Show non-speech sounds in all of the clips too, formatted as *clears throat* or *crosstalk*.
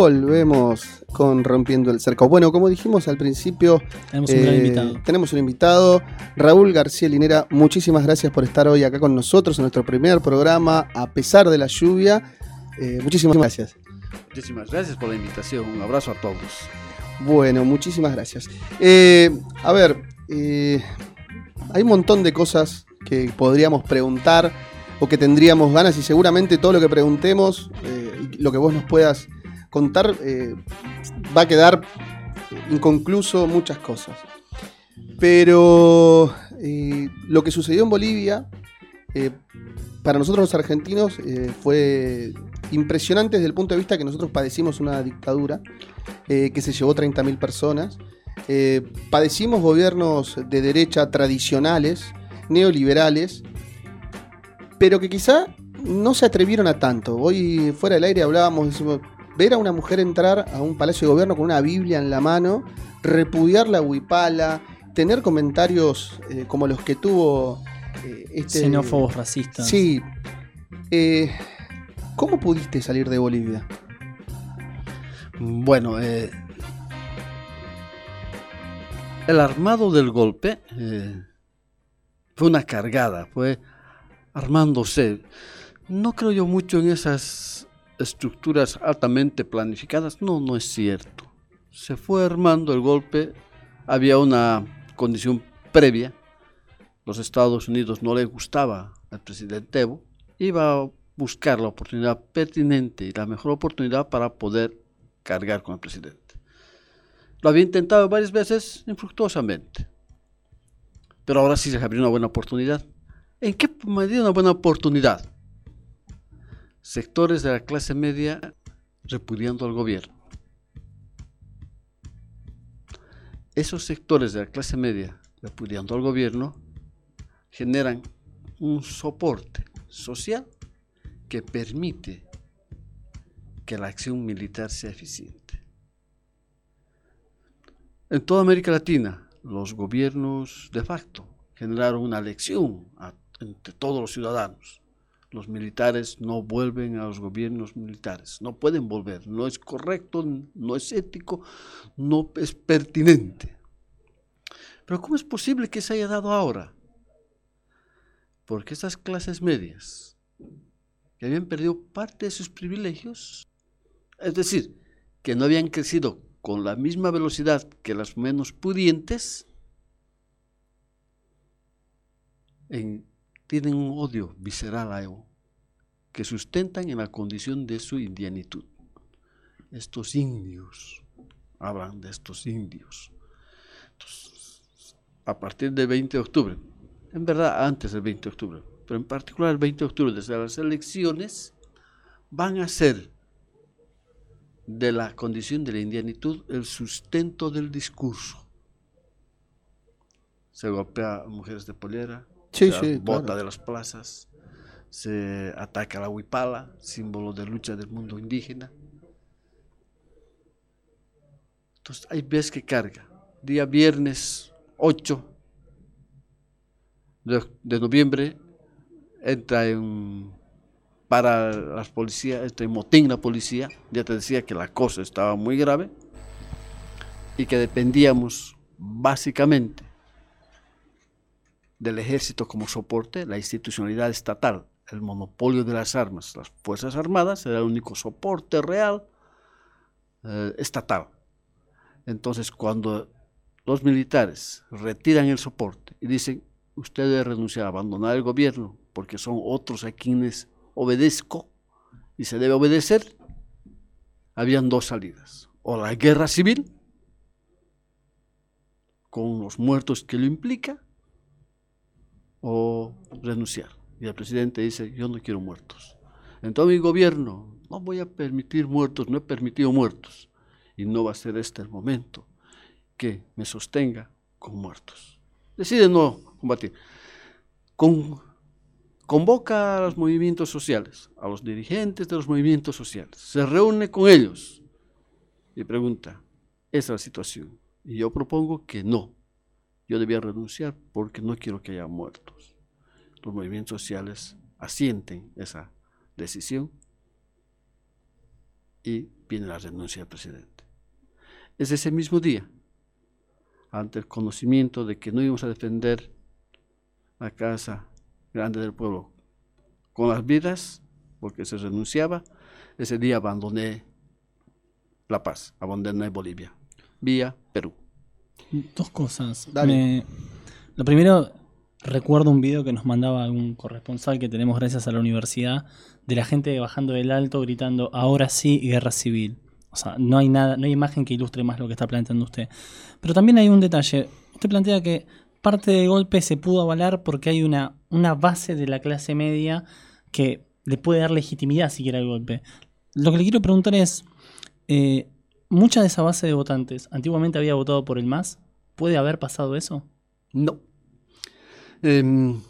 Volvemos con Rompiendo el Cerco. Bueno, como dijimos al principio, tenemos un, gran eh, invitado. tenemos un invitado, Raúl García Linera. Muchísimas gracias por estar hoy acá con nosotros en nuestro primer programa, a pesar de la lluvia. Eh, muchísimas gracias. Muchísimas gracias por la invitación. Un abrazo a todos. Bueno, muchísimas gracias. Eh, a ver, eh, hay un montón de cosas que podríamos preguntar o que tendríamos ganas y seguramente todo lo que preguntemos, eh, y lo que vos nos puedas contar, eh, va a quedar inconcluso muchas cosas. Pero eh, lo que sucedió en Bolivia, eh, para nosotros los argentinos, fue impresionante desde el punto de vista que nosotros padecimos una dictadura que se llevó 30.000 personas. Padecimos gobiernos de derecha tradicionales, neoliberales, pero que quizá no se atrevieron a tanto. Hoy fuera del aire hablábamos, decimos, ver a una mujer entrar a un palacio de gobierno con una Biblia en la mano, repudiar la huipala, tener comentarios eh, como los que tuvo eh, este... Xenófobos racistas. Sí. Eh, ¿Cómo pudiste salir de Bolivia? Bueno, eh, el armado del golpe eh, fue una cargada, fue armándose. No creo yo mucho en esas estructuras altamente planificadas. No, no es cierto. Se fue armando el golpe. Había una condición previa. Los Estados Unidos no le gustaba al presidente Evo. Iba a buscar la oportunidad pertinente y la mejor oportunidad para poder cargar con el presidente. Lo había intentado varias veces infructuosamente. Pero ahora sí se abrió una buena oportunidad. ¿En qué medida una buena oportunidad? Sectores de la clase media repudiando al gobierno. Esos sectores de la clase media repudiando al gobierno generan un soporte social que permite que la acción militar sea eficiente. En toda América Latina, los gobiernos de facto generaron una lección entre todos los ciudadanos. Los militares no vuelven a los gobiernos militares, no pueden volver, no es correcto, no es ético, no es pertinente. Pero ¿cómo es posible que se haya dado ahora? Porque estas clases medias, que habían perdido parte de sus privilegios, es decir, que no habían crecido con la misma velocidad que las menos pudientes, en, tienen un odio visceral a Evo, que sustentan en la condición de su indianitud. Estos indios, hablan de estos indios. A partir del 20 de octubre, en verdad antes del 20 de octubre, pero en particular el 20 de octubre, desde las elecciones, van a ser de la condición de la indianitud el sustento del discurso. Se golpea mujeres de polera, Sí, bota claro. de las plazas, se ataca a la huipala, símbolo de lucha del mundo indígena. Entonces hay veces que carga. Día viernes 8 de, de noviembre entra en para las policías, entra en motín la policía, ya te decía que la cosa estaba muy grave y que dependíamos básicamente del ejército como soporte, la institucionalidad estatal, el monopolio de las armas, las Fuerzas Armadas era el único soporte real eh, estatal. Entonces, cuando los militares retiran el soporte y dicen, usted debe renunciar, abandonar el gobierno, porque son otros a quienes obedezco y se debe obedecer, habían dos salidas. O la guerra civil, con los muertos que lo implica, o renunciar. Y el presidente dice, yo no quiero muertos. Entonces mi gobierno, no voy a permitir muertos, no he permitido muertos. Y no va a ser este el momento que me sostenga con muertos. Decide no combatir. Con, convoca a los movimientos sociales, a los dirigentes de los movimientos sociales. Se reúne con ellos y pregunta, ¿esa es la situación? Y yo propongo que no. Yo debía renunciar porque no quiero que haya muertos. Los movimientos sociales asienten esa decisión y viene la renuncia del presidente. Es ese mismo día, ante el conocimiento de que no íbamos a defender la casa grande del pueblo con las vidas, porque se renunciaba, ese día abandoné La Paz, abandoné Bolivia, vía Perú. Dos cosas. lo primero, recuerdo un video que nos mandaba un corresponsal que tenemos gracias a la universidad de la gente bajando del alto gritando ahora sí guerra civil. O sea, no hay nada, no hay imagen que ilustre más lo que está planteando usted. Pero también hay un detalle. Usted plantea que parte del golpe se pudo avalar porque hay una, una base de la clase media que le puede dar legitimidad siquiera al golpe. Lo que le quiero preguntar es, eh, ¿mucha de esa base de votantes antiguamente había votado por el MAS? ¿Puede haber pasado eso? No. Em,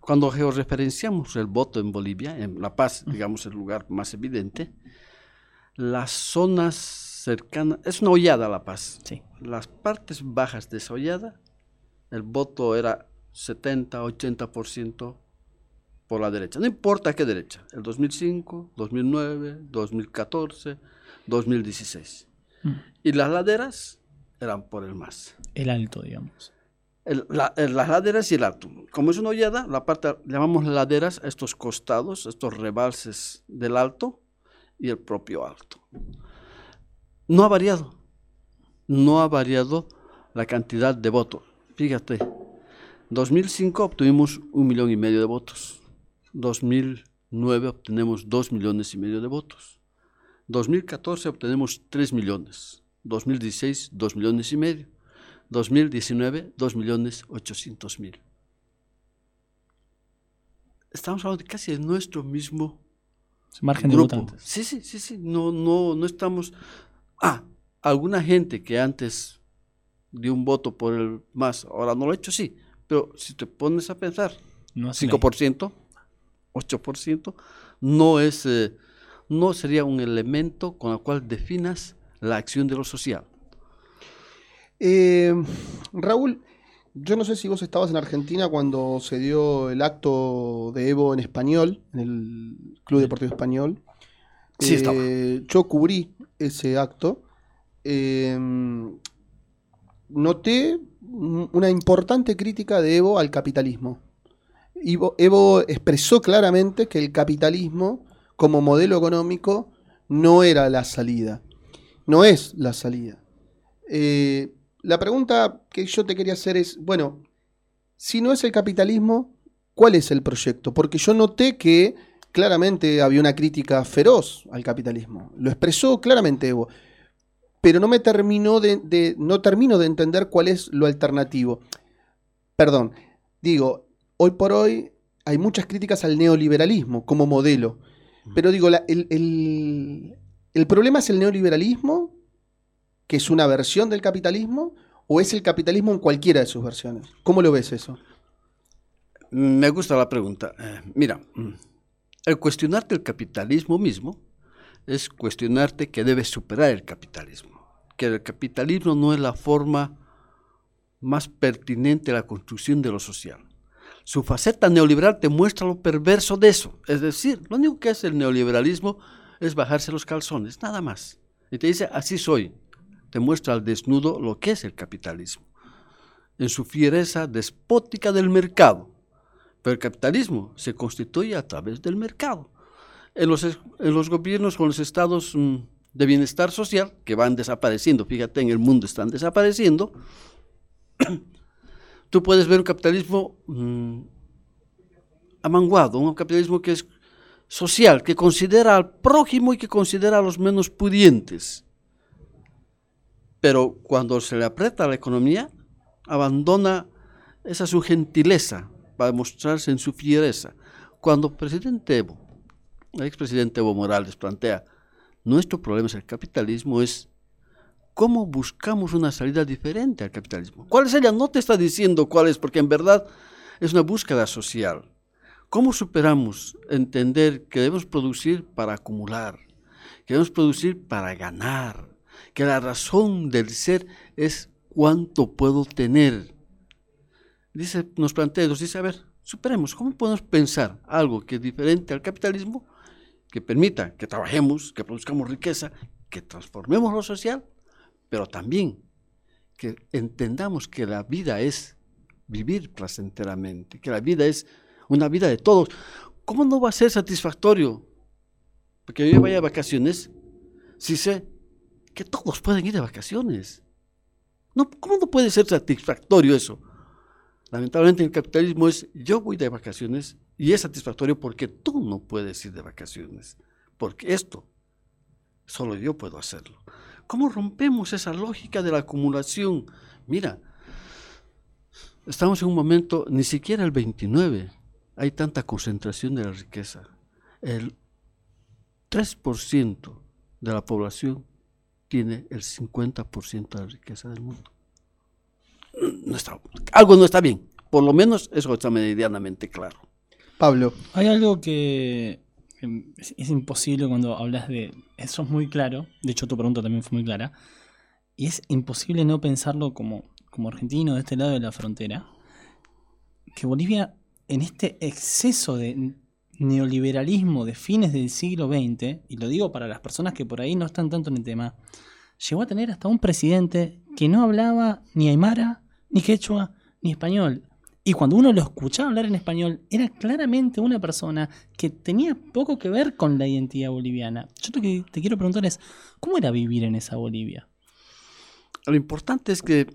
cuando georreferenciamos el voto en Bolivia, en La Paz, digamos el lugar más evidente, las zonas cercanas, es una hollada La Paz. Sí. Las partes bajas de esa hollada, el voto era 70, 80% por la derecha. No importa qué derecha, el 2005, 2009, 2014, 2016. Y las laderas eran por el más. El alto, digamos. las laderas y el alto. Como es una hollada, la parte, llamamos laderas estos costados, estos rebalses del alto y el propio alto. No ha variado. No ha variado la cantidad de votos. Fíjate, 2005 obtuvimos un millón y medio de votos. 2009 obtenemos 2 millones y medio de votos. 2014 obtenemos 3 millones. 2016 2 millones y medio. 2019 2 millones 800 mil. Estamos hablando de casi de nuestro mismo margen grupo. de votantes. Sí, sí, sí, sí. No, no, no estamos. Ah, alguna gente que antes dio un voto por el más, ahora no lo ha hecho, sí. Pero si te pones a pensar, no 5%, 8%, no, es, eh, no sería un elemento con el cual definas la acción de lo social. Eh, Raúl, yo no sé si vos estabas en Argentina cuando se dio el acto de Evo en español, en el Club Deportivo Español. Sí, estaba. Eh, yo cubrí ese acto. noté una importante crítica de Evo al capitalismo. Evo, expresó claramente que el capitalismo como modelo económico no era la salida, no es la salida. Eh, la pregunta que yo te quería hacer es, bueno, si no es el capitalismo, ¿cuál es el proyecto? Porque yo noté que claramente había una crítica feroz al capitalismo, lo expresó claramente Evo, pero no me terminó de no termino de entender cuál es lo alternativo. Perdón, digo, hoy por hoy hay muchas críticas al neoliberalismo como modelo. Pero digo, el, problema es el neoliberalismo, que es una versión del capitalismo, o es el capitalismo en cualquiera de sus versiones. ¿Cómo lo ves eso? Me gusta la pregunta. Eh, mira, mm, el cuestionarte el capitalismo mismo es cuestionarte que debes superar el capitalismo, que el capitalismo no es la forma más pertinente a la construcción de lo social su faceta neoliberal te muestra lo perverso de eso. Es decir, lo único que hace el neoliberalismo es bajarse los calzones, nada más. Y te dice, así soy. Te muestra al desnudo lo que es el capitalismo. En su fiereza despótica del mercado. Pero el capitalismo se constituye a través del mercado. En los, en los gobiernos con los estados mm, de bienestar social, que van desapareciendo, fíjate, en el mundo están desapareciendo, *clears throat* tú puedes ver un capitalismo mm, amanguado, un capitalismo que es social, que considera al prójimo y que considera a los menos pudientes. Pero cuando se le aprieta la economía, abandona esa su gentileza para mostrarse en su fiereza. Cuando el presidente Evo, el expresidente Evo Morales plantea, nuestro problema es el capitalismo, es ¿Cómo buscamos una salida diferente al capitalismo? ¿Cuál es ella? No te está diciendo cuál es, porque en verdad es una búsqueda social. ¿Cómo superamos entender que debemos producir para acumular, que debemos producir para ganar, que la razón del ser es cuánto puedo tener? Dice, nos plantea, nos dice, a ver, superemos, ¿cómo podemos pensar algo que es diferente al capitalismo que permita que trabajemos, que produzcamos riqueza, que transformemos lo social, pero también que entendamos que la vida es vivir placenteramente, que la vida es una vida de todos. ¿Cómo no va a ser satisfactorio? Porque yo vaya de vacaciones si sé que todos pueden ir de vacaciones. No, ¿Cómo no puede ser satisfactorio eso? Lamentablemente el capitalismo es yo voy de vacaciones y es satisfactorio porque tú no puedes ir de vacaciones. Porque esto solo yo puedo hacerlo. ¿Cómo rompemos esa lógica de la acumulación? Mira, estamos en un momento, ni siquiera el 29, hay tanta concentración de la riqueza. El 3% de la población tiene el 50% de la riqueza del mundo. No está, algo no está bien. Por lo menos eso está medianamente claro. Pablo. Hay algo que es, imposible cuando hablas de... Eso es muy claro. De hecho, tu pregunta también fue muy clara. Y es imposible no pensarlo como, como argentino de este lado de la frontera. Que Bolivia, en este exceso de neoliberalismo de fines del siglo XX, y lo digo para las personas que por ahí no están tanto en el tema, llegó a tener hasta un presidente que no hablaba ni aymara, ni quechua, ni español. Y cuando uno lo escuchaba hablar en español, era claramente una persona que tenía poco que ver con la identidad boliviana. Yo lo que te quiero preguntar es, ¿cómo era vivir en esa Bolivia? Lo importante es que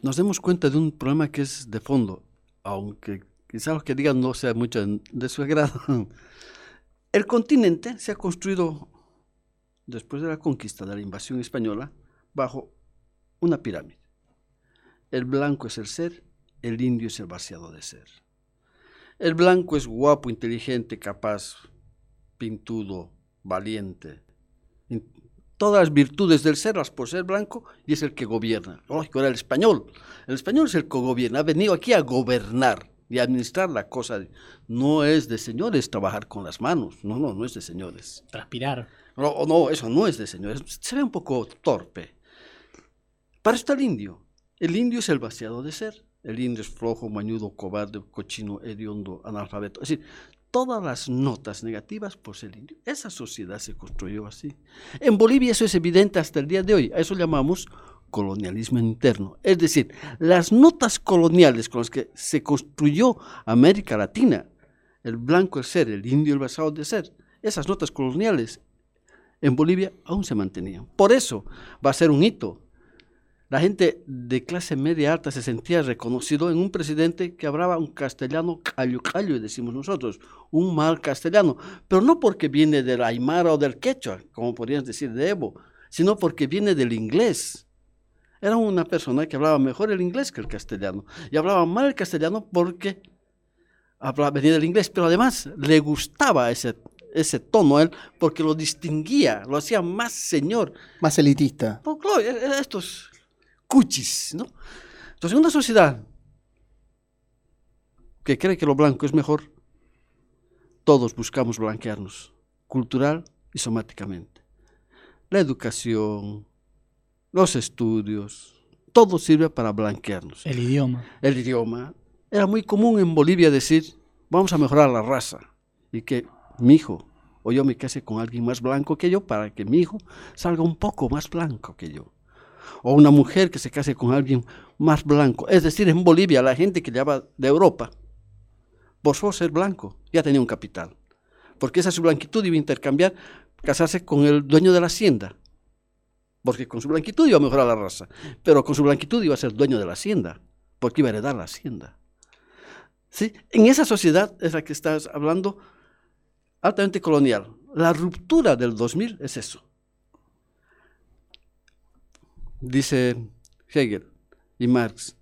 nos demos cuenta de un problema que es de fondo, aunque quizás lo que digan no sea mucho de su agrado. El continente se ha construido después de la conquista, de la invasión española, bajo una pirámide. El blanco es el ser, el indio es el vaciado de ser. El blanco es guapo, inteligente, capaz, pintudo, valiente. Todas las virtudes del ser, las por ser blanco, y es el que gobierna. Lógico, era el español. El español es el que gobierna. Ha venido aquí a gobernar y administrar la cosa. No es de señores trabajar con las manos, no, no, no es de señores. Transpirar. No, no, eso no es de señores, se ve un poco torpe. Para esto el indio. El indio es el vaciado de ser. El indio es flojo, mañudo, cobarde, cochino, hediondo, analfabeto. Es decir, todas las notas negativas por ser indio. Esa sociedad se construyó así. En Bolivia eso es evidente hasta el día de hoy. A eso llamamos colonialismo interno. Es decir, las notas coloniales con las que se construyó América Latina, el blanco el ser, el indio el basado de ser, esas notas coloniales en Bolivia aún se mantenían. Por eso va a ser un hito. La gente de clase media alta se sentía reconocido en un presidente que hablaba un castellano callo callo, decimos nosotros, un mal castellano, pero no porque viene del aymara o del quechua, como podrían decir de Evo, sino porque viene del inglés. Era una persona que hablaba mejor el inglés que el castellano. Y hablaba mal el castellano porque hablaba, venía del inglés, pero además le gustaba ese, ese tono él porque lo distinguía, lo hacía más señor. Más elitista. No, claro, e, e, estos cuchis, ¿no? Entonces, en una sociedad que cree que lo blanco es mejor, todos buscamos blanquearnos, cultural y somáticamente. La educación, los estudios, todo sirve para blanquearnos. El idioma. El idioma. Era muy común en Bolivia decir, vamos a mejorar la raza y que mi hijo o yo me case con alguien más blanco que yo para que mi hijo salga un poco más blanco que yo. O una mujer que se case con alguien más blanco. Es decir, en Bolivia la gente que lleva de Europa, por ser blanco, ya tenía un capital. Porque esa su blanquitud iba a intercambiar, casarse con el dueño de la hacienda porque con su blanquitud iba a mejorar la raza, pero con su blanquitud iba a ser dueño de la hacienda, porque iba a heredar la hacienda. ¿Sí? En esa sociedad es la que estás hablando, altamente colonial. La ruptura del 2000 es eso. Dice Hegel y Marx,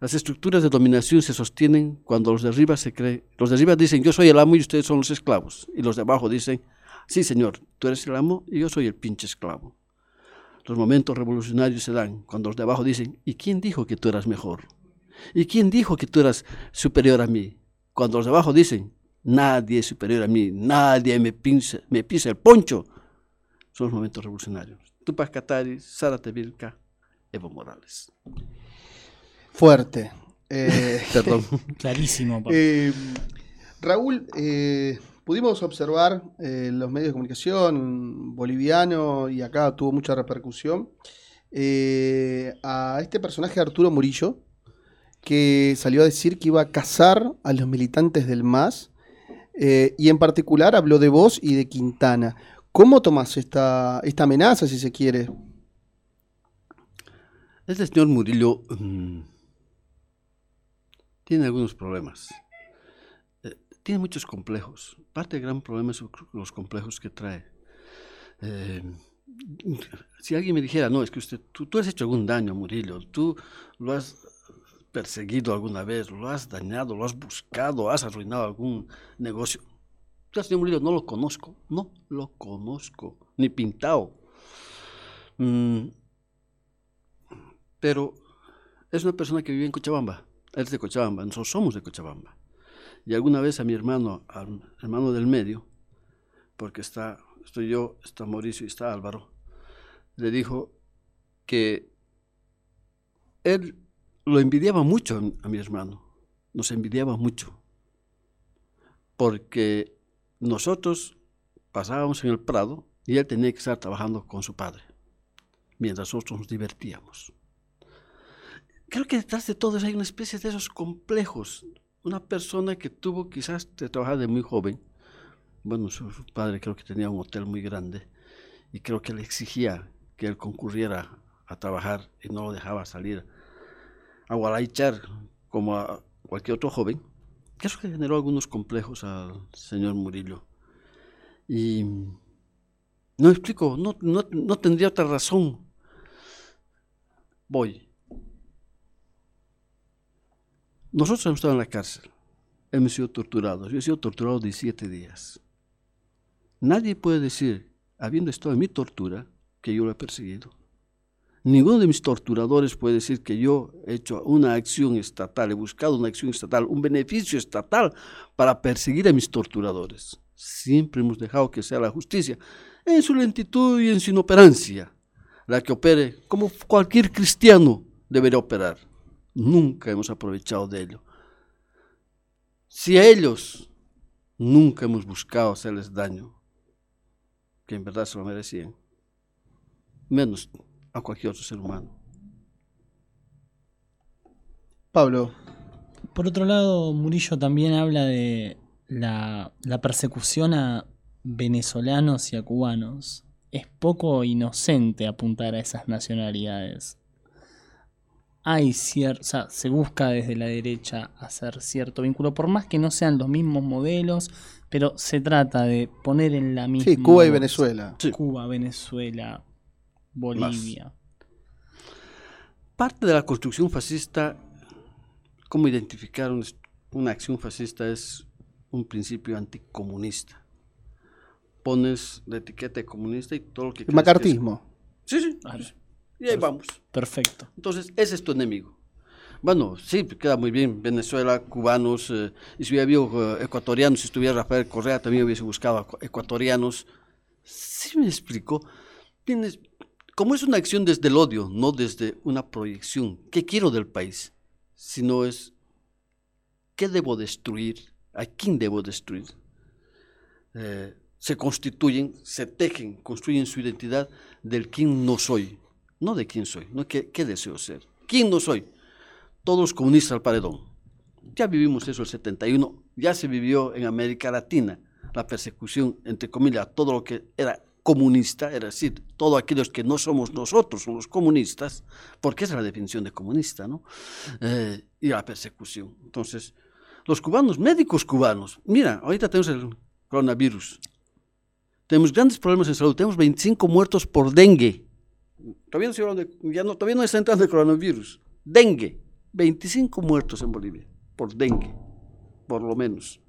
las estructuras de dominación se sostienen cuando los de arriba se creen, los de arriba dicen yo soy el amo y ustedes son los esclavos, y los de abajo dicen, sí señor, tú eres el amo y yo soy el pinche esclavo. Los momentos revolucionarios se dan cuando los de abajo dicen, ¿y quién dijo que tú eras mejor? ¿Y quién dijo que tú eras superior a mí? Cuando los de abajo dicen, nadie es superior a mí, nadie me, me pisa el poncho, son los momentos revolucionarios. Tupac Katari, Sara Tevilca, Evo Morales. Fuerte. Eh, *laughs* Perdón. *laughs* Clarísimo. Eh, Raúl, eh, Pudimos observar en eh, los medios de comunicación boliviano y acá tuvo mucha repercusión eh, a este personaje Arturo Murillo que salió a decir que iba a cazar a los militantes del MAS eh, y en particular habló de vos y de Quintana. ¿Cómo tomas esta, esta amenaza, si se quiere? Este señor Murillo mm, tiene algunos problemas. Eh, tiene muchos complejos. Parte del gran problema son los complejos que trae. Eh, si alguien me dijera, no, es que usted, tú, tú has hecho algún daño, Murillo, tú lo has perseguido alguna vez, lo has dañado, lo has buscado, has arruinado algún negocio. No lo conozco, no lo conozco, ni pintado. Mm, pero es una persona que vive en Cochabamba, es de Cochabamba, nosotros somos de Cochabamba. Y alguna vez a mi hermano, al hermano del medio, porque está, estoy yo, está Mauricio y está Álvaro, le dijo que él lo envidiaba mucho a, mi hermano, nos envidiaba mucho, porque nosotros pasábamos en el Prado y él tenía que estar trabajando con su padre, mientras nosotros nos divertíamos. Creo que detrás de todo hay una especie de esos complejos. Una persona que tuvo quizás de trabajar de muy joven. Bueno, su padre creo que tenía un hotel muy grande y creo que le exigía que él concurriera a trabajar y no lo dejaba salir a Gualaichar como a cualquier otro joven, que eso generó algunos complejos al señor Murillo. Y no explico, no, no, tendría otra razón. Voy. Nosotros hemos estado en la cárcel, hemos sido torturados, yo he sido torturado 17 días. Nadie puede decir, habiendo estado en mi tortura, que yo lo he perseguido. Ninguno de mis torturadores puede decir que yo he hecho una acción estatal, he buscado una acción estatal, un beneficio estatal para perseguir a mis torturadores. Siempre hemos dejado que sea la justicia, en su lentitud y en su inoperancia, la que opere como cualquier cristiano debería operar. Nunca hemos aprovechado de ello. Si a ellos nunca hemos buscado hacerles daño, que en verdad se lo merecían, menos a cualquier otro ser humano. Pablo. Por otro lado, Murillo también habla de la, persecución a venezolanos y a cubanos. Es poco inocente apuntar a esas nacionalidades. Hay cierto, se busca desde la derecha hacer cierto vínculo, por más que no sean los mismos modelos, pero se trata de poner en la misma. Sí, Cuba y Venezuela. Cuba, Venezuela, Bolivia. Parte de la construcción fascista, cómo identificar una acción fascista es un principio anticomunista. Pones la etiqueta de comunista y todo lo que... El macartismo. Sí, sí. Y ahí vamos. Perfecto. Entonces, ese es tu enemigo. Bueno, sí, queda muy bien. Venezuela, cubanos, eh, y si hubiera habido eh, ecuatorianos, si estuviera Rafael Correa, también hubiese buscado ecuatorianos. Sí me explico. Tienes, como es una acción desde el odio, no desde una proyección, ¿qué quiero del país? Sino es, ¿qué debo destruir? ¿A quién debo destruir? Eh, se constituyen, se tejen, construyen su identidad del quién no soy, no de quién soy, no qué, qué deseo ser. ¿Quién no soy? Todos comunistas al paredón. Ya vivimos eso el 71, ya se vivió en América Latina la persecución, entre comillas, todo lo que era comunista, es decir, todos aquellos que no somos nosotros, somos comunistas, porque es la definición de comunista, ¿no? Eh, y la persecución. Entonces, los cubanos, médicos cubanos, mira, ahorita tenemos el coronavirus, tenemos grandes problemas en salud, tenemos 25 muertos por dengue. Todavía no, de, ya no, todavía no está entrando el coronavirus. Dengue, 25 muertos en Bolivia por dengue, por lo menos.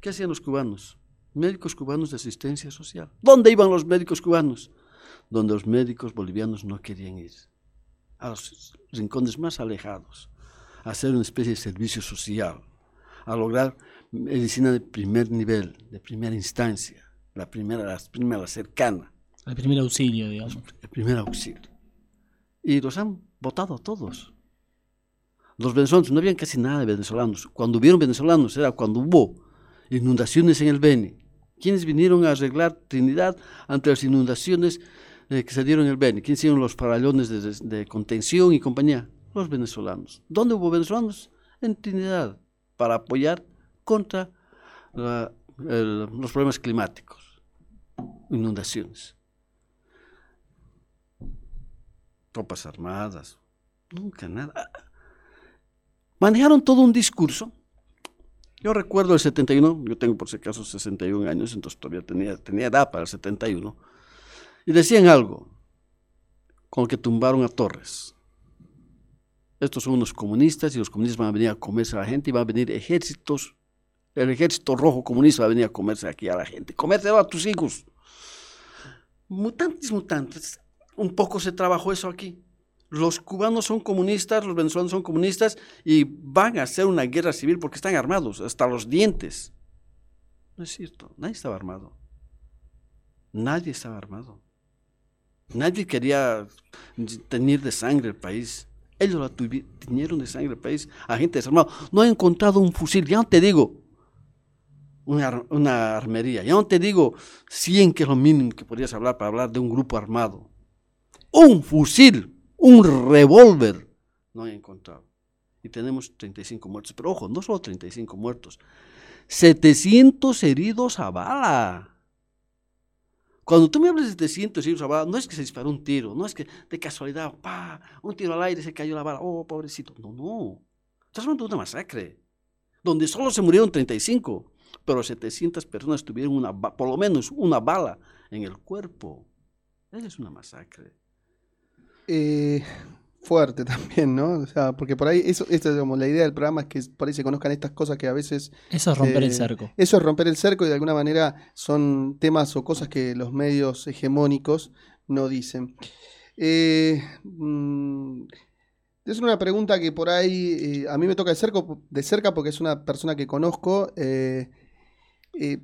¿Qué hacían los cubanos? Médicos cubanos de asistencia social. ¿Dónde iban los médicos cubanos? Donde los médicos bolivianos no querían ir, a los rincones más alejados, a hacer una especie de servicio social, a lograr medicina de primer nivel, de primera instancia, la primera, la primera cercana. El primer auxilio, digamos. El primer auxilio. Y los han votado todos. Los venezolanos, no habían casi nada de venezolanos. Cuando hubieron venezolanos era cuando hubo inundaciones en el Beni. ¿Quiénes vinieron a arreglar Trinidad ante las inundaciones eh, que se dieron en el Beni? ¿Quiénes hicieron los paralones de, contención y compañía? Los venezolanos. ¿Dónde hubo venezolanos? En Trinidad, para apoyar contra los problemas climáticos, inundaciones. Tropas armadas, nunca nada. Manejaron todo un discurso yo recuerdo el 71, yo tengo por si acaso 61 años, entonces todavía tenía, tenía edad para el 71, y decían algo, con que tumbaron a Torres. Estos son unos comunistas y los comunistas van a venir a comerse a la gente y van a venir ejércitos, el ejército rojo comunista va a venir a comerse aquí a la gente, comerse a tus hijos. Mutantes, mutantes. Un poco se trabajó eso aquí los cubanos son comunistas, los venezolanos son comunistas y van a hacer una guerra civil porque están armados hasta los dientes. No es cierto, nadie estaba armado. Nadie estaba armado. Nadie quería tener de sangre el país. Ellos la tuvieron de sangre el país a gente desarmada. No he encontrado un fusil, ya no te digo una, una armería, ya no te digo 100 que es lo mínimo que podrías hablar para hablar de un grupo armado. Un fusil un revólver no he encontrado. Y tenemos 35 muertos. Pero ojo, no solo 35 muertos, 700 heridos a bala. Cuando tú me hablas de 700 heridos a bala, no es que se disparó un tiro, no es que de casualidad, pa, un tiro al aire se cayó la bala, oh, pobrecito. No, no. Estás hablando de una masacre, donde solo se murieron 35, pero 700 personas tuvieron por lo menos una bala en el cuerpo. Esa es una masacre. Eh, fuerte *laughs* también, ¿no? O sea, porque por ahí, eso, esto, digamos, la idea del programa es que por ahí se conozcan estas cosas que a veces... Eso es romper el eh, cerco. Eso es romper el cerco y de alguna manera son temas o cosas que los medios hegemónicos no dicen. Eh, mm, es una pregunta que por ahí a mí me toca de cerca porque es una persona que conozco.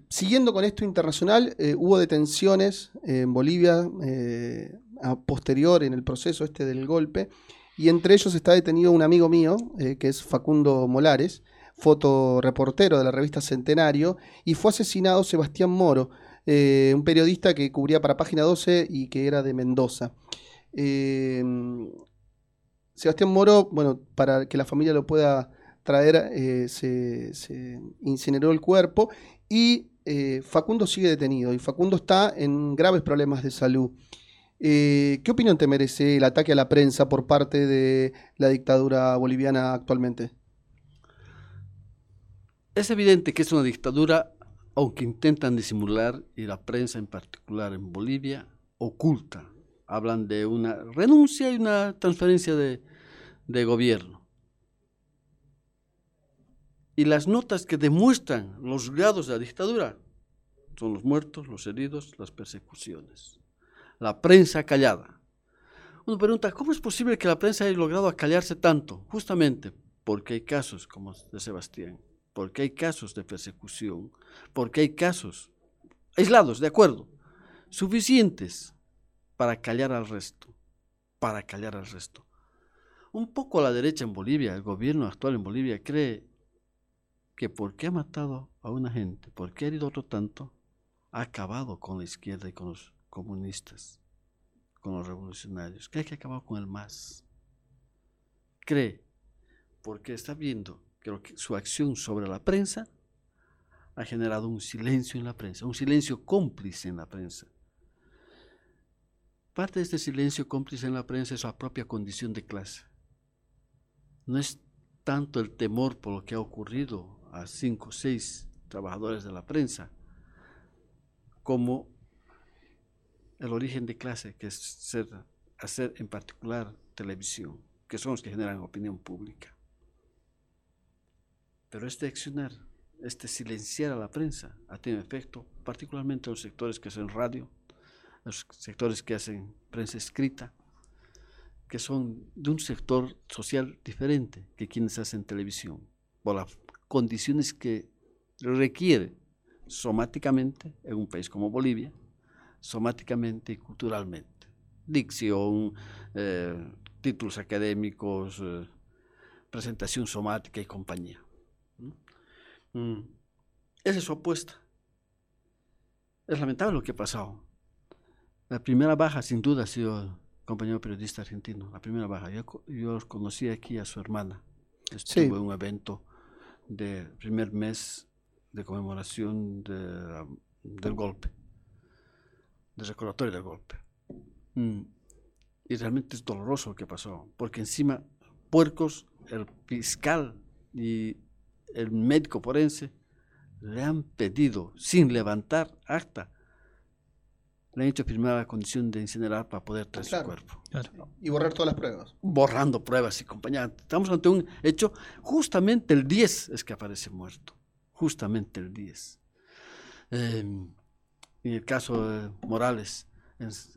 siguiendo con esto internacional, hubo detenciones en Bolivia posterior en el proceso este del golpe, y entre ellos está detenido un amigo mío, eh, que es Facundo Molares, fotoreportero de la revista Centenario, y fue asesinado Sebastián Moro, eh, un periodista que cubría para Página 12 y que era de Mendoza. Eh, Sebastián Moro, bueno, para que la familia lo pueda traer, se, se, incineró el cuerpo y Facundo sigue detenido y Facundo está en graves problemas de salud. Eh, ¿Qué opinión te merece el ataque a la prensa por parte de la dictadura boliviana actualmente? Es evidente que es una dictadura, aunque intentan disimular, y la prensa en particular en Bolivia, oculta. Hablan de una renuncia y una transferencia de, de gobierno. Y las notas que demuestran los grados de la dictadura son los muertos, los heridos, las persecuciones la prensa callada. Uno pregunta, ¿cómo es posible que la prensa haya logrado acallarse tanto? Justamente porque hay casos como de Sebastián, porque hay casos de persecución, porque hay casos aislados, de acuerdo, suficientes para callar al resto, para callar al resto. Un poco a la derecha en Bolivia, el gobierno actual en Bolivia cree que porque ha matado a una gente, porque ha herido a otro tanto, ha acabado con la izquierda y con los comunistas, con los revolucionarios, que ha acabado con el más. Cree, porque está viendo que, su acción sobre la prensa ha generado un silencio en la prensa, un silencio cómplice en la prensa. Parte de este silencio cómplice en la prensa es su propia condición de clase. No es tanto el temor por lo que ha ocurrido a cinco o seis trabajadores de la prensa, como el origen de clase, que es ser, hacer en particular televisión, que son los que generan opinión pública. Pero este accionar, este silenciar a la prensa, ha tenido efecto, particularmente en los sectores que hacen radio, los sectores que hacen prensa escrita, que son de un sector social diferente que quienes hacen televisión, por las condiciones que requiere somáticamente en un país como Bolivia, somáticamente y culturalmente. Dicción, eh, títulos académicos, eh, presentación somática y compañía. Mm. Esa es su apuesta. Es lamentable lo que ha pasado. La primera baja, sin duda, ha sido el compañero periodista argentino. La primera baja. Yo, yo conocí aquí a su hermana. Estuvo en un evento del primer mes de conmemoración del golpe, del recordatorio del golpe. Mm. Y realmente es doloroso lo que pasó, porque encima puercos, el fiscal y el médico forense le han pedido, sin levantar acta, le han hecho firmar la condición de incinerar para poder traer su cuerpo. Y borrar todas las pruebas. Borrando pruebas y compañía. Estamos ante un hecho, justamente el 10 es que aparece muerto. Justamente el 10. En el caso de Morales,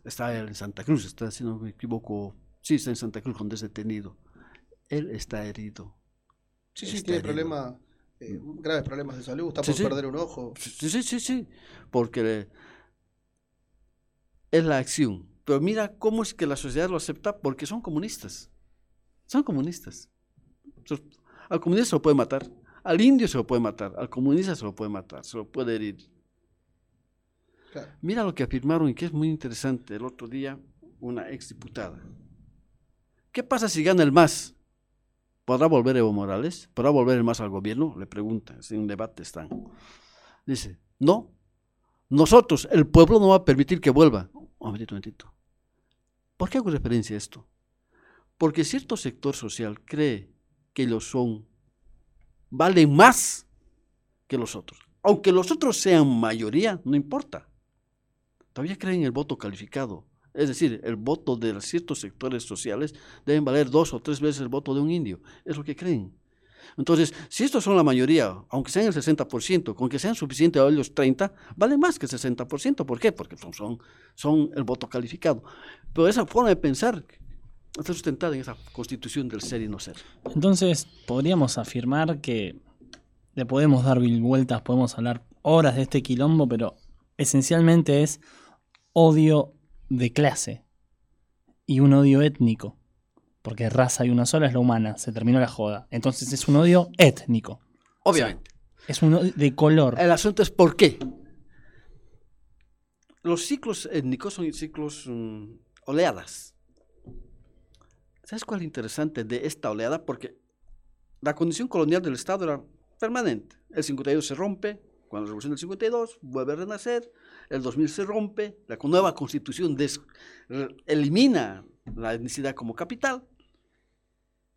está en Santa Cruz, está, si no me equivoco, sí, está en Santa Cruz donde es detenido. Él está herido. Sí, sí, tiene problemas, eh, graves problemas de salud, está por perder un ojo. Sí, sí, sí, sí, porque es la acción. Pero mira cómo es que la sociedad lo acepta, porque son comunistas. Son comunistas. Al comunista se lo puede matar, al indio se lo puede matar, al comunista se lo puede matar, se lo puede herir. Mira lo que afirmaron y que es muy interesante el otro día una exdiputada. ¿Qué pasa si gana el MAS? ¿Podrá volver Evo Morales? ¿Podrá volver el MAS al gobierno? Le preguntan, en un debate están. Dice, no, nosotros, el pueblo no va a permitir que vuelva. Un momentito, un momentito. ¿Por qué hago referencia a esto? Porque cierto sector social cree que ellos son, valen más que los otros. Aunque los otros sean mayoría, no importa todavía creen en el voto calificado. Es decir, el voto de ciertos sectores sociales deben valer dos o tres veces el voto de un indio. Es lo que creen. Entonces, si estos son la mayoría, aunque sean el 60%, con que sean suficientes a ellos 30, vale más que el 60%. ¿Por qué? Porque son, son, son el voto calificado. Pero esa forma de pensar está sustentada en esa constitución del ser y no ser. Entonces, podríamos afirmar que le podemos dar mil vueltas, podemos hablar horas de este quilombo, pero esencialmente es odio de clase y un odio étnico. Porque raza hay una sola, es la humana. Se terminó la joda. Entonces es un odio étnico. Obviamente. es un odio de color. El asunto es por qué. Los ciclos étnicos son ciclos mm, oleadas. ¿Sabes cuál es interesante de esta oleada? Porque la condición colonial del Estado era permanente. El 52 se rompe, cuando la Revolución del 52 vuelve a renacer, el 2000 se rompe, la nueva constitución elimina la etnicidad como capital.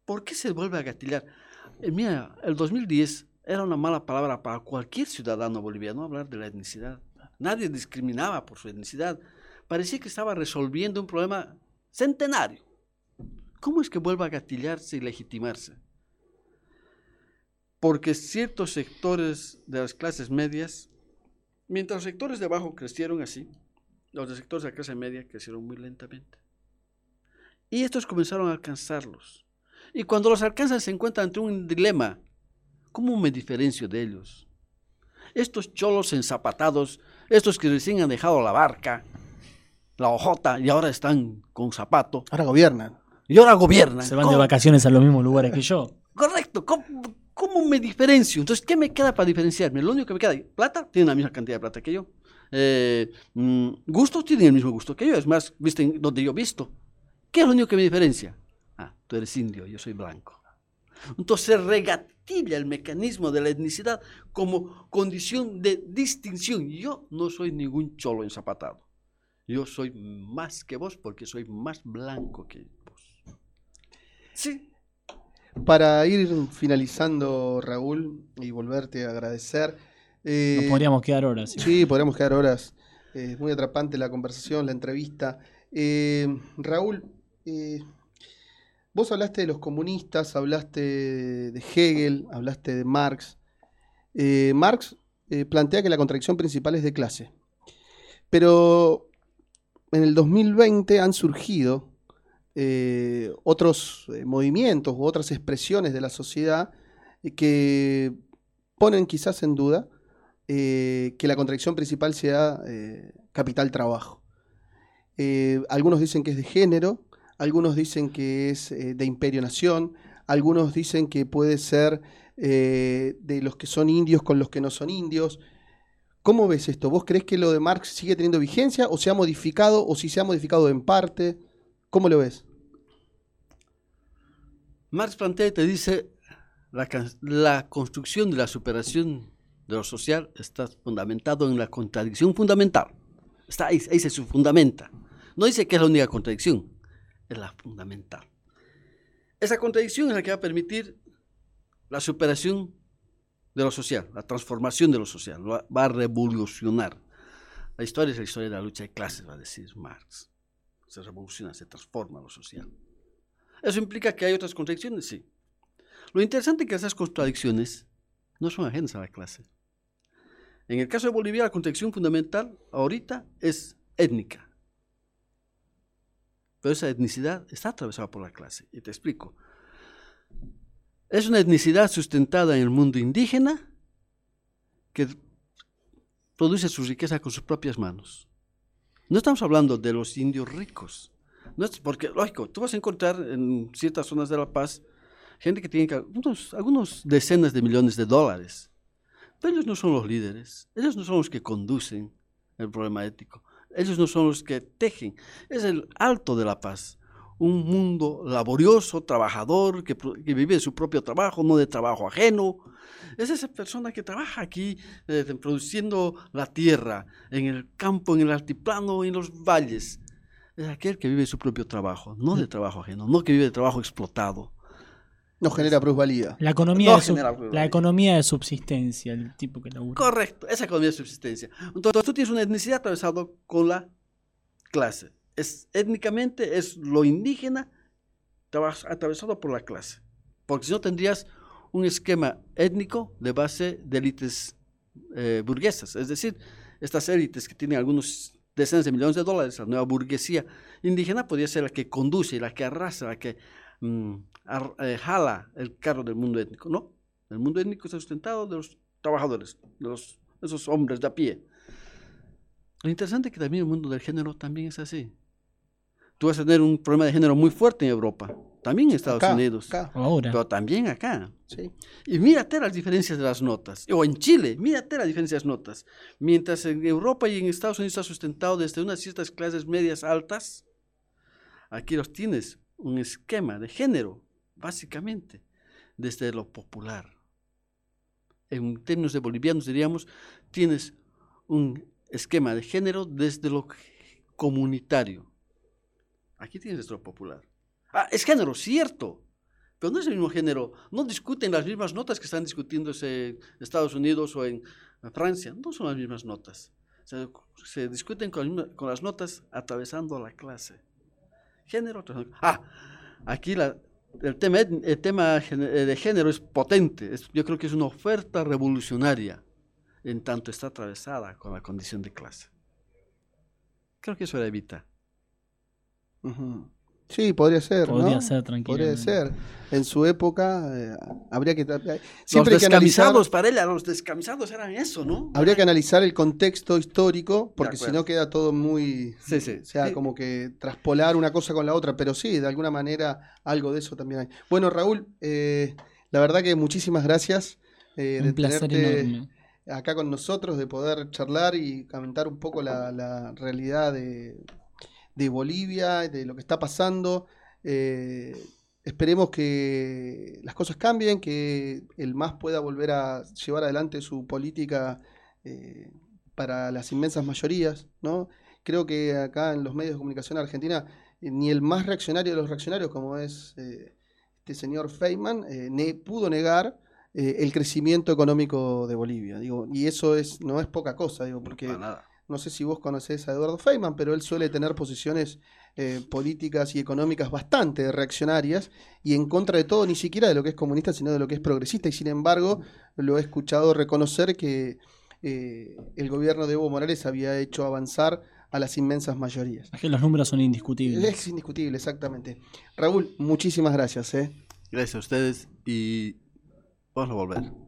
¿Por qué se vuelve a gatillar? Eh, mira, el 2010 era una mala palabra para cualquier ciudadano boliviano hablar de la etnicidad. Nadie discriminaba por su etnicidad. Parecía que estaba resolviendo un problema centenario. ¿Cómo es que vuelve a gatillarse y legitimarse? Porque ciertos sectores de las clases medias Mientras los sectores de abajo crecieron así, los de sectores de la clase media crecieron muy lentamente. Y estos comenzaron a alcanzarlos. Y cuando los alcanzan se encuentran ante un dilema. ¿Cómo me diferencio de ellos? Estos cholos ensapatados, estos que recién han dejado la barca, la hojota, y ahora están con zapato. Ahora gobiernan. Y ahora gobiernan. Se van de vacaciones a los mismos lugares que yo. Correcto. ¿Cómo, ¿Cómo me diferencio? Entonces, ¿qué me queda para diferenciarme? Lo único que me queda, plata, tiene la misma cantidad de plata que yo. Eh, mm, gusto, tiene el mismo gusto que yo. Es más, viste donde yo visto. ¿Qué es lo único que me diferencia? Ah, tú eres indio, yo soy blanco. Entonces regatilla el mecanismo de la etnicidad como condición de distinción. Yo no soy ningún cholo enzapatado. Yo soy más que vos porque soy más blanco que vos. Sí, para ir finalizando, Raúl, y volverte a agradecer. Eh, Nos podríamos quedar horas. Sí, podríamos quedar horas. Es eh, muy atrapante la conversación, la entrevista. Eh, Raúl, vos hablaste de los comunistas, hablaste de Hegel, hablaste de Marx. Marx plantea que la contradicción principal es de clase. Pero en el 2020 han surgido eh, otros eh, movimientos u otras expresiones de la sociedad eh, que ponen quizás en duda que la contradicción principal sea capital trabajo. algunos dicen que es de género, algunos dicen que es de imperio-nación, algunos dicen que puede ser eh, de los que son indios con los que no son indios. ¿Cómo ves esto? ¿Vos crees que lo de Marx sigue teniendo vigencia o se ha modificado o si se ha modificado en parte? ¿Cómo lo ves? Marx plantea y te dice, la, construcción de la superación de lo social está fundamentado en la contradicción fundamental. Está ahí, ahí se fundamenta. No dice que es la única contradicción, es la fundamental. Esa contradicción es la que va a permitir la superación de lo social, la transformación de lo social, va a revolucionar. La historia es la historia de la lucha de clases, va a decir Marx. Se revoluciona, se transforma lo social. ¿Eso implica que hay otras contradicciones? Sí. Lo interesante es que esas contradicciones no son ajenas a la clase. En el caso de Bolivia, la contradicción fundamental ahorita es étnica. Pero esa etnicidad está atravesada por la clase. Y te explico. Es una etnicidad sustentada en el mundo indígena que produce su riqueza con sus propias manos. No estamos hablando de los indios ricos. No es porque, lógico, tú vas a encontrar en ciertas zonas de La Paz gente que tiene algunos, algunos decenas de millones de dólares. Pero ellos no son los líderes, ellos no son los que conducen el problema ético, ellos no son los que tejen. Es el alto de la paz, un mundo laborioso, trabajador, que, vive de su propio trabajo, no de trabajo ajeno. Es esa persona que trabaja aquí eh, produciendo la tierra, en el campo, en el altiplano, en los valles. Es aquel que vive de su propio trabajo, no de trabajo ajeno, no que vive de trabajo explotado. No genera plusvalía. La economía, de, la economía de subsistencia, el tipo que labura. Correcto, esa economía de subsistencia. Entonces tú tienes una etnicidad atravesada con la clase. Es, étnicamente es lo indígena atravesado por la clase. Porque si no tendrías un esquema étnico de base de élites eh, burguesas. Es decir, estas élites que tienen algunos decenas de millones de dólares, la nueva burguesía indígena podría ser la que conduce, la que arrasa, la que Mm, eh, jala el carro del mundo étnico. No, el mundo étnico está sustentado de los trabajadores, de los, esos hombres de a pie. Lo interesante es que también el mundo del género también es así. Tú vas a tener un problema de género muy fuerte en Europa, también en Estados Unidos, pero también acá. Sí. Y mírate las diferencias de las notas. O en Chile, mírate las diferencias de las notas. Mientras en Europa y en Estados Unidos está sustentado desde unas ciertas clases medias altas, aquí los tienes un esquema de género, básicamente, desde lo popular. En términos de bolivianos diríamos, tienes un esquema de género desde lo comunitario. Aquí tienes desde lo popular. Ah, es género, cierto, pero no es el mismo género. No discuten las mismas notas que están discutiéndose en Estados Unidos o en Francia. No son las mismas notas. Se, discuten con, las notas atravesando la clase género. Ah, aquí el, tema, el tema eh, de género es potente. yo creo que es una oferta revolucionaria en tanto está atravesada con la condición de clase. Creo que eso era evita. Sí, podría ser. Podría ser, Podría ser. En su época eh, habría que. Siempre los descamisados, para ella, los descamisados eran eso, ¿no? Habría que analizar el contexto histórico, porque si no queda todo muy. Sí, sí. O sea, como que traspolar una cosa con la otra, pero sí, de alguna manera algo de eso también hay. Bueno, Raúl, eh, la verdad que muchísimas gracias. Eh, un placer enorme. Acá con nosotros, de poder charlar y comentar un poco la realidad de de Bolivia, de lo que está pasando. Eh, esperemos que las cosas cambien, que el MAS pueda volver a llevar adelante su política eh, para las inmensas mayorías. ¿no? Creo que acá en los medios de comunicación argentina, eh, ni el más reaccionario de los reaccionarios, como es este señor Feynman, pudo negar el crecimiento económico de Bolivia. Digo, y eso es, no es poca cosa, digo, porque no sé si vos conocés a Eduardo Feynman, pero él suele tener posiciones eh, políticas y económicas bastante reaccionarias y en contra de todo, ni siquiera de lo que es comunista, sino de lo que es progresista. Y sin embargo, lo he escuchado reconocer que eh, el gobierno de Evo Morales había hecho avanzar a las inmensas mayorías. Es que los números son indiscutibles. Es indiscutible, exactamente. Raúl, muchísimas gracias. ¿eh? Gracias a ustedes y vamos a volver.